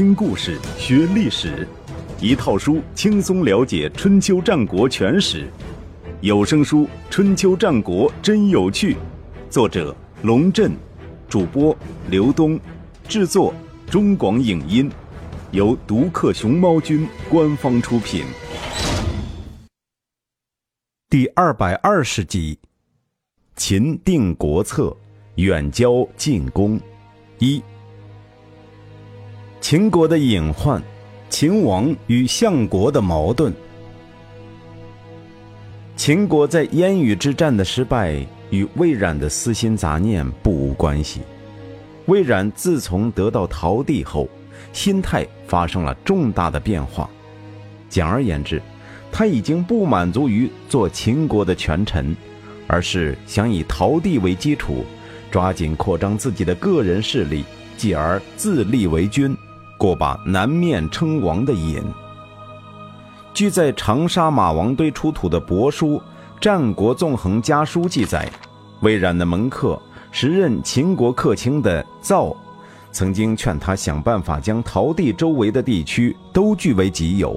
听故事学历史，一套书轻松了解春秋战国全史。有声书《春秋战国真有趣》，作者龙震，主播刘东，制作中广影音，由独克熊猫君官方出品。第二百二十集：秦定国策，远交近攻。一。秦国的隐患，秦王与相国的矛盾。秦国在燕羽之战的失败与魏冉的私心杂念不无关系。魏冉自从得到陶地后，心态发生了重大的变化。简而言之，他已经不满足于做秦国的权臣，而是想以陶地为基础，抓紧扩张自己的个人势力，继而自立为君。过把南面称王的瘾。据在长沙马王堆出土的帛书《战国纵横家书》记载，魏冉的门客时任秦国客卿的赵，曾经劝他想办法将陶地周围的地区都据为己有，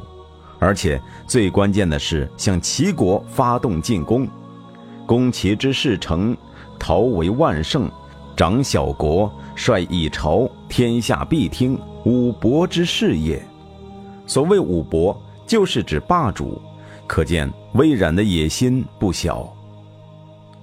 而且最关键的是向齐国发动进攻。攻齐之事成，陶为万胜，长小国，率以朝，天下必听。武伯之事也。所谓武伯，就是指霸主，可见魏冉的野心不小。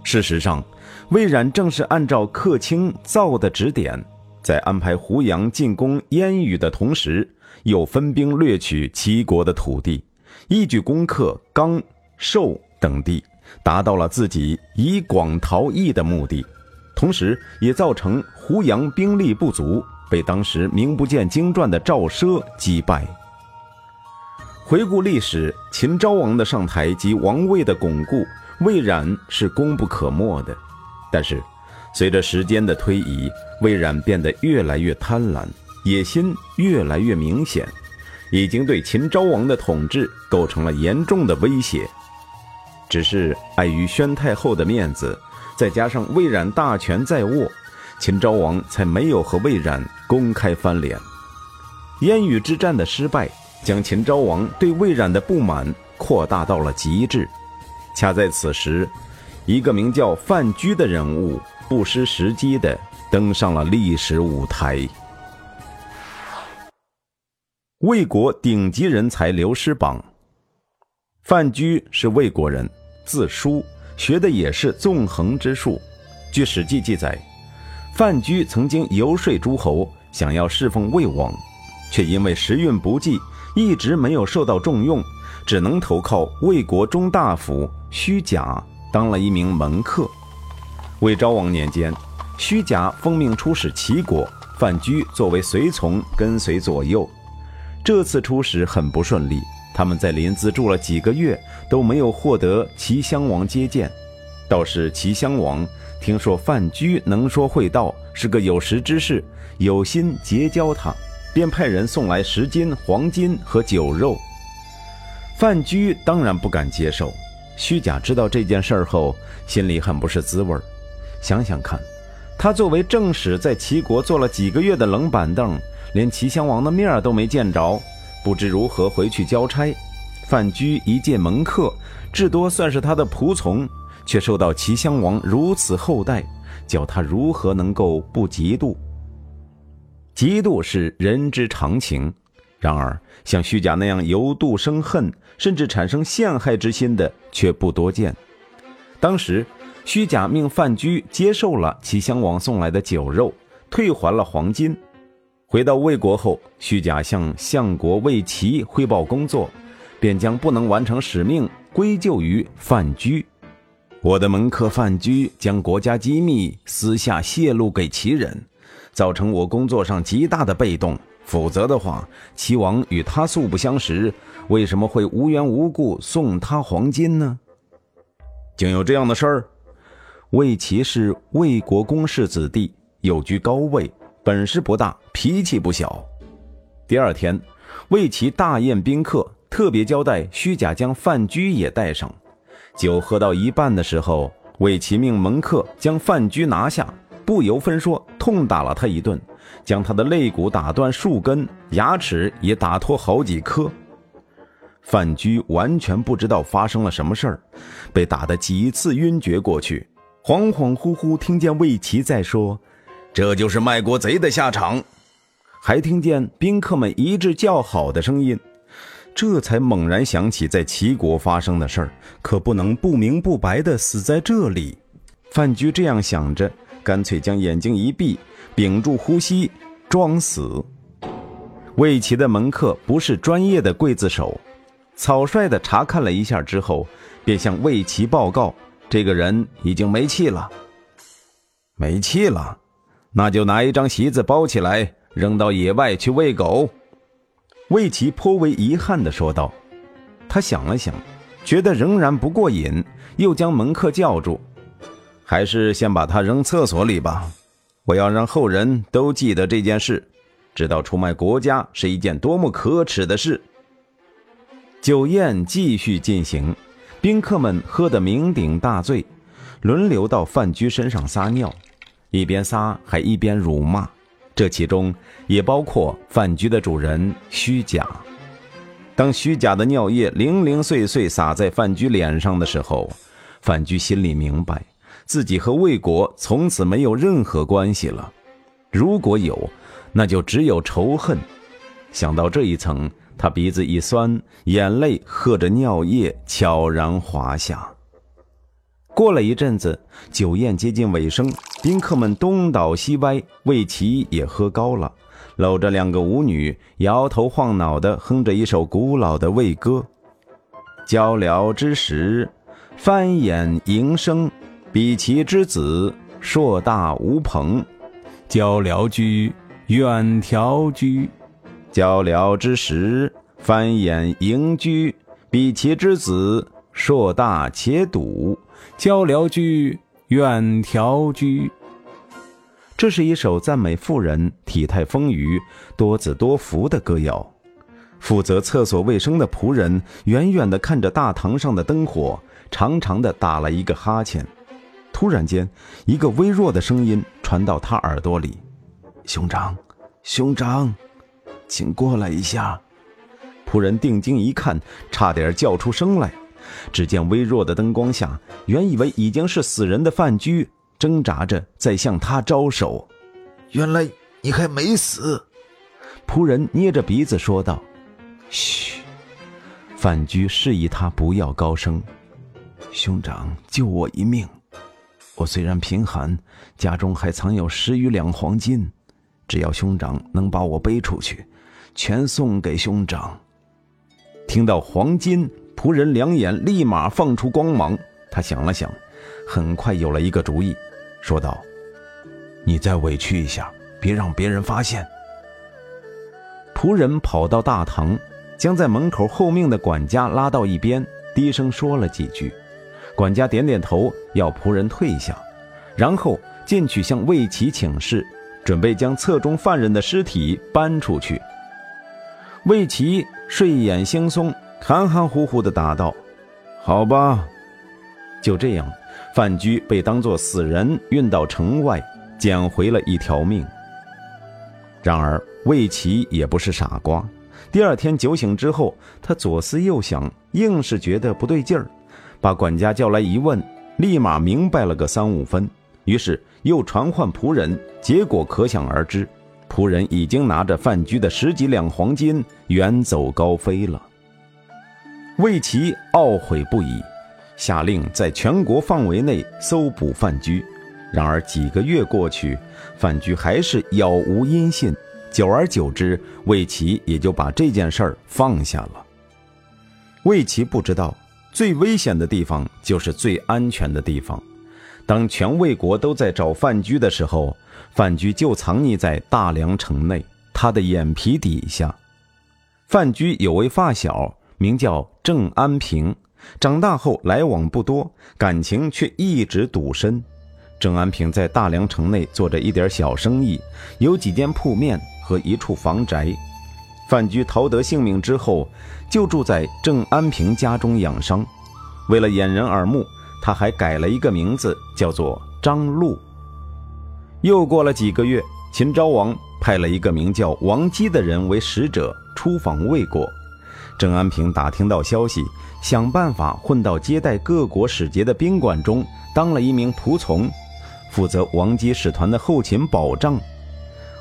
事实上，魏冉正是按照客卿造的指点，在安排胡杨进攻燕羽的同时，又分兵掠取齐国的土地，一举攻克刚、寿等地，达到了自己以广逃逸的目的，同时也造成胡杨兵力不足。被当时名不见经传的赵奢击败。回顾历史，秦昭王的上台及王位的巩固，魏冉是功不可没的。但是，随着时间的推移，魏冉变得越来越贪婪，野心越来越明显，已经对秦昭王的统治构成了严重的威胁。只是碍于宣太后的面子，再加上魏冉大权在握。秦昭王才没有和魏冉公开翻脸。燕羽之战的失败，将秦昭王对魏冉的不满扩大到了极致。恰在此时，一个名叫范雎的人物不失时机地登上了历史舞台。魏国顶级人才流失榜。范雎是魏国人，字叔，学的也是纵横之术。据《史记》记载。范雎曾经游说诸侯，想要侍奉魏王，却因为时运不济，一直没有受到重用，只能投靠魏国中大夫虚假，当了一名门客。魏昭王年间，虚假奉命出使齐国，范雎作为随从跟随左右。这次出使很不顺利，他们在临淄住了几个月，都没有获得齐襄王接见。倒是齐襄王听说范雎能说会道，是个有识之士，有心结交他，便派人送来十斤黄金和酒肉。范雎当然不敢接受。虚假知道这件事后，心里很不是滋味想想看，他作为正使在齐国坐了几个月的冷板凳，连齐襄王的面都没见着，不知如何回去交差。范雎一介门客，至多算是他的仆从。却受到齐襄王如此厚待，叫他如何能够不嫉妒？嫉妒是人之常情，然而像虚假那样由妒生恨，甚至产生陷害之心的却不多见。当时，虚假命范雎接受了齐襄王送来的酒肉，退还了黄金。回到魏国后，虚假向相国魏齐汇报工作，便将不能完成使命归咎于范雎。我的门客范雎将国家机密私下泄露给齐人，造成我工作上极大的被动。否则的话，齐王与他素不相识，为什么会无缘无故送他黄金呢？竟有这样的事儿！魏齐是魏国公室子弟，有居高位，本事不大，脾气不小。第二天，魏齐大宴宾客，特别交代虚假将范雎也带上。酒喝到一半的时候，魏齐命门客将范雎拿下，不由分说痛打了他一顿，将他的肋骨打断数根，牙齿也打脱好几颗。范雎完全不知道发生了什么事儿，被打得几次晕厥过去，恍恍惚惚听见魏齐在说：“这就是卖国贼的下场。”还听见宾客们一致叫好的声音，这才猛然想起在齐国发生的事儿，可不能不明不白的死在这里。范雎这样想着，干脆将眼睛一闭，屏住呼吸，装死。魏齐的门客不是专业的刽子手。草率地查看了一下之后，便向魏齐报告：“这个人已经没气了。”没气了，那就拿一张席子包起来，扔到野外去喂狗。”魏齐颇为遗憾地说道。他想了想，觉得仍然不过瘾，又将门客叫住：“还是先把他扔厕所里吧。我要让后人都记得这件事，知道出卖国家是一件多么可耻的事。”酒宴继续进行，宾客们喝得酩酊大醉，轮流到范雎身上撒尿，一边撒还一边辱骂。这其中也包括范雎的主人虚假。当虚假的尿液零零碎碎洒在范雎脸上的时候，范雎心里明白，自己和魏国从此没有任何关系了。如果有，那就只有仇恨。想到这一层。他鼻子一酸，眼泪和着尿液悄然滑下。过了一阵子，酒宴接近尾声，宾客们东倒西歪，魏齐也喝高了，搂着两个舞女，摇头晃脑的哼着一首古老的魏歌：“交辽之时，翻衍迎声，比齐之子，硕大无朋。交辽居，远迢居。”交辽之时，翻衍迎居，比其之子，硕大且笃。交辽居，远迢居。这是一首赞美妇人体态丰腴、多子多福的歌谣。负责厕所卫生的仆人远远地看着大堂上的灯火，长长的打了一个哈欠。突然间，一个微弱的声音传到他耳朵里：“兄长，兄长。”请过来一下。仆人定睛一看，差点叫出声来。只见微弱的灯光下，原以为已经是死人的范雎挣扎着在向他招手。原来你还没死。仆人捏着鼻子说道：“嘘。”范雎示意他不要高声。兄长，救我一命。我虽然贫寒，家中还藏有十余两黄金，只要兄长能把我背出去。全送给兄长。听到黄金，仆人两眼立马放出光芒。他想了想，很快有了一个主意，说道：“你再委屈一下，别让别人发现。”仆人跑到大堂，将在门口候命的管家拉到一边，低声说了几句。管家点点头，要仆人退下，然后进去向魏齐请示，准备将册中犯人的尸体搬出去。魏齐睡眼惺忪，含含糊糊地答道：“好吧。”就这样，范雎被当作死人运到城外，捡回了一条命。然而，魏齐也不是傻瓜。第二天酒醒之后，他左思右想，硬是觉得不对劲儿，把管家叫来一问，立马明白了个三五分。于是又传唤仆人，结果可想而知。仆人已经拿着范雎的十几两黄金远走高飞了。魏齐懊悔不已，下令在全国范围内搜捕范雎。然而几个月过去，范雎还是杳无音信。久而久之，魏齐也就把这件事儿放下了。魏齐不知道，最危险的地方就是最安全的地方。当全魏国都在找范雎的时候，范雎就藏匿在大梁城内，他的眼皮底下。范雎有位发小，名叫郑安平，长大后来往不多，感情却一直笃深。郑安平在大梁城内做着一点小生意，有几间铺面和一处房宅。范雎逃得性命之后，就住在郑安平家中养伤。为了掩人耳目，他还改了一个名字，叫做张禄。又过了几个月，秦昭王派了一个名叫王姬的人为使者出访魏国。郑安平打听到消息，想办法混到接待各国使节的宾馆中，当了一名仆从，负责王姬使团的后勤保障。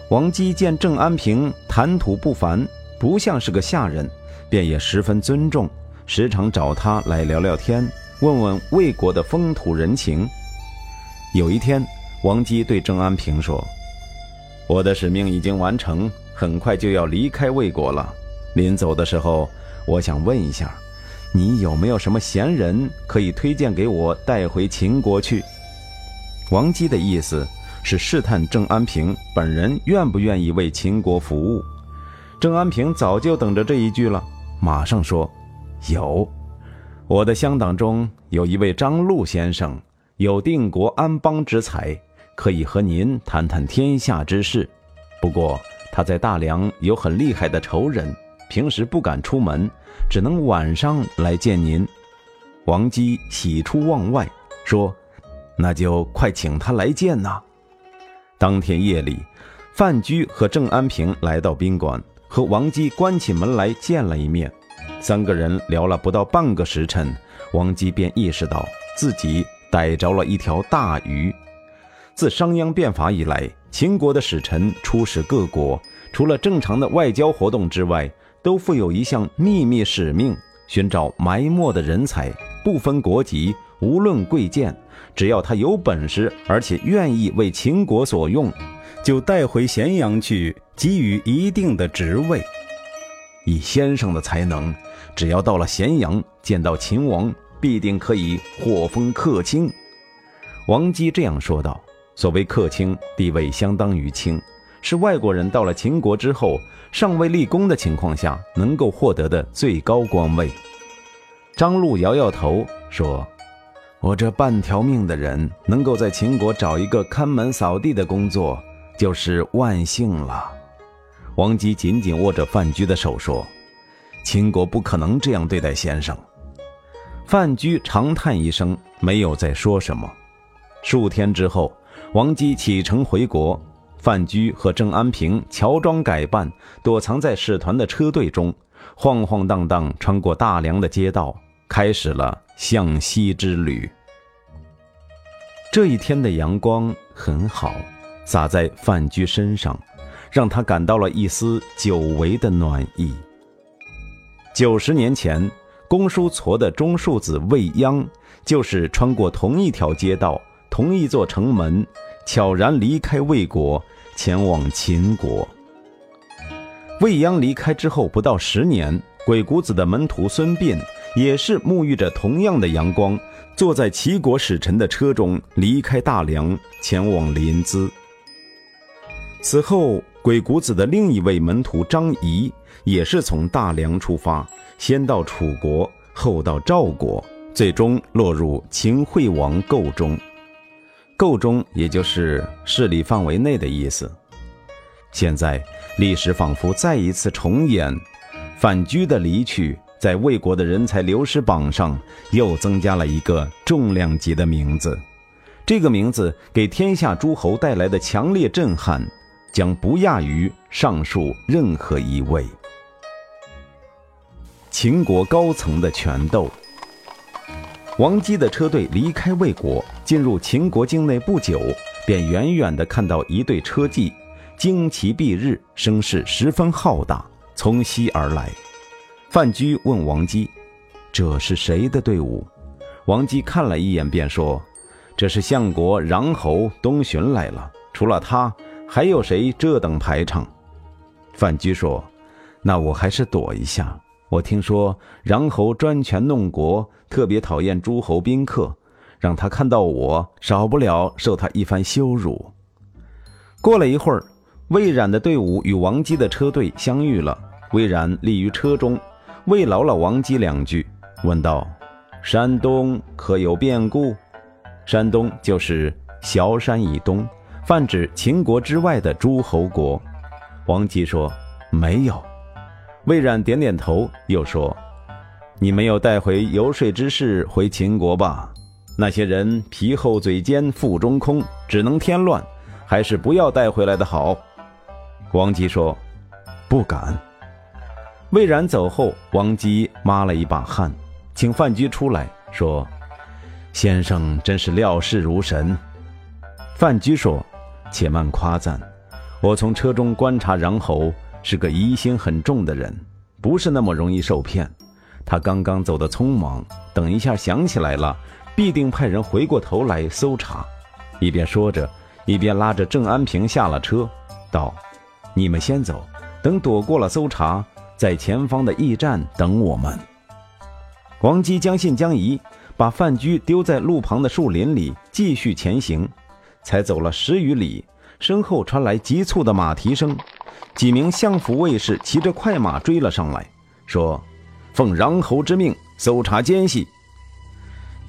王姬见郑安平谈吐不凡，不像是个下人，便也十分尊重，时常找他来聊聊天，问问魏国的风土人情。有一天，王姬对郑安平说：“我的使命已经完成，很快就要离开魏国了。临走的时候。”我想问一下，你有没有什么闲人可以推荐给我带回秦国去？王姬的意思是试探郑安平本人愿不愿意为秦国服务。郑安平早就等着这一句了，马上说：“有，我的乡党中有一位张禄先生，有定国安邦之才，可以和您谈谈天下之事。不过他在大梁有很厉害的仇人。”平时不敢出门，只能晚上来见您。王姬喜出望外，说：“那就快请他来见呐。”当天夜里，范雎和郑安平来到宾馆，和王姬关起门来见了一面。三个人聊了不到半个时辰，王姬便意识到自己逮着了一条大鱼。自商鞅变法以来，秦国的使臣出使各国，除了正常的外交活动之外，都负有一项秘密使命：寻找埋没的人才，不分国籍，无论贵贱，只要他有本事，而且愿意为秦国所用，就带回咸阳去，给予一定的职位。以先生的才能，只要到了咸阳，见到秦王，必定可以获封客卿。王姬这样说道：“所谓客卿，地位相当于卿。”是外国人到了秦国之后，尚未立功的情况下，能够获得的最高官位。张禄摇摇头说：“我这半条命的人，能够在秦国找一个看门扫地的工作，就是万幸了。”王姬紧紧握着范雎的手说：“秦国不可能这样对待先生。”范雎长叹一声，没有再说什么。数天之后，王姬启程回国。范雎和郑安平乔装改扮，躲藏在使团的车队中，晃晃荡荡穿过大梁的街道，开始了向西之旅。这一天的阳光很好，洒在范雎身上，让他感到了一丝久违的暖意。九十年前，公叔痤的中庶子未央，就是穿过同一条街道、同一座城门。悄然离开魏国，前往秦国。未央离开之后不到十年，鬼谷子的门徒孙膑也是沐浴着同样的阳光，坐在齐国使臣的车中离开大梁，前往临淄。此后，鬼谷子的另一位门徒张仪也是从大梁出发，先到楚国，后到赵国，最终落入秦惠王构中。构中，也就是势力范围内的意思。现在，历史仿佛再一次重演，反雎的离去，在魏国的人才流失榜上又增加了一个重量级的名字。这个名字给天下诸侯带来的强烈震撼，将不亚于上述任何一位。秦国高层的权斗。王姬的车队离开魏国，进入秦国境内不久，便远远地看到一队车骑，旌旗蔽日，声势十分浩大，从西而来。范雎问王姬：“这是谁的队伍？”王姬看了一眼，便说：“这是相国穰侯东巡来了。除了他，还有谁这等排场？”范雎说：“那我还是躲一下。”我听说穰侯专权弄国，特别讨厌诸侯宾客，让他看到我，少不了受他一番羞辱。过了一会儿，魏冉的队伍与王姬的车队相遇了。魏冉立于车中，慰劳了王姬两句，问道：“山东可有变故？”山东就是崤山以东，泛指秦国之外的诸侯国。王姬说：“没有。”魏冉点点头，又说：“你没有带回游说之士回秦国吧？那些人皮厚嘴尖，腹中空，只能添乱，还是不要带回来的好。王吉说：“不敢。”魏然走后，王吉抹了一把汗，请范雎出来说：“先生真是料事如神。”范雎说：“且慢夸赞，我从车中观察穰侯是个疑心很重的人，不是那么容易受骗。他刚刚走得匆忙，等一下想起来了，必定派人回过头来搜查。”一边说着，一边拉着郑安平下了车，道：“你们先走，等躲过了搜查。”在前方的驿站等我们。王姬将信将疑，把范雎丢在路旁的树林里，继续前行。才走了十余里，身后传来急促的马蹄声，几名相府卫士骑着快马追了上来，说：“奉穰侯之命，搜查奸细。”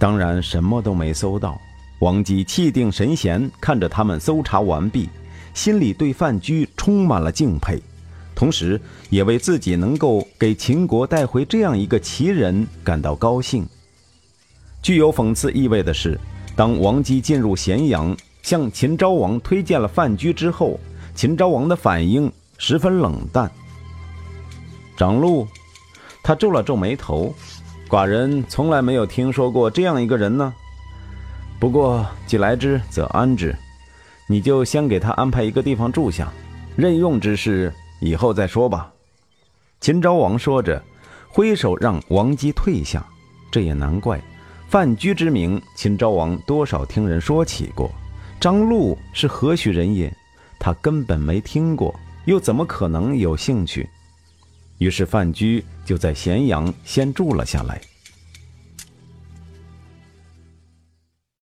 当然什么都没搜到。王姬气定神闲，看着他们搜查完毕，心里对范雎充满了敬佩。同时，也为自己能够给秦国带回这样一个奇人感到高兴。具有讽刺意味的是，当王姬进入咸阳，向秦昭王推荐了范雎之后，秦昭王的反应十分冷淡。长陆，他皱了皱眉头，寡人从来没有听说过这样一个人呢。不过既来之，则安之，你就先给他安排一个地方住下，任用之事。以后再说吧。秦昭王说着，挥手让王姬退下。这也难怪，范雎之名，秦昭王多少听人说起过。张禄是何许人也？他根本没听过，又怎么可能有兴趣？于是范雎就在咸阳先住了下来。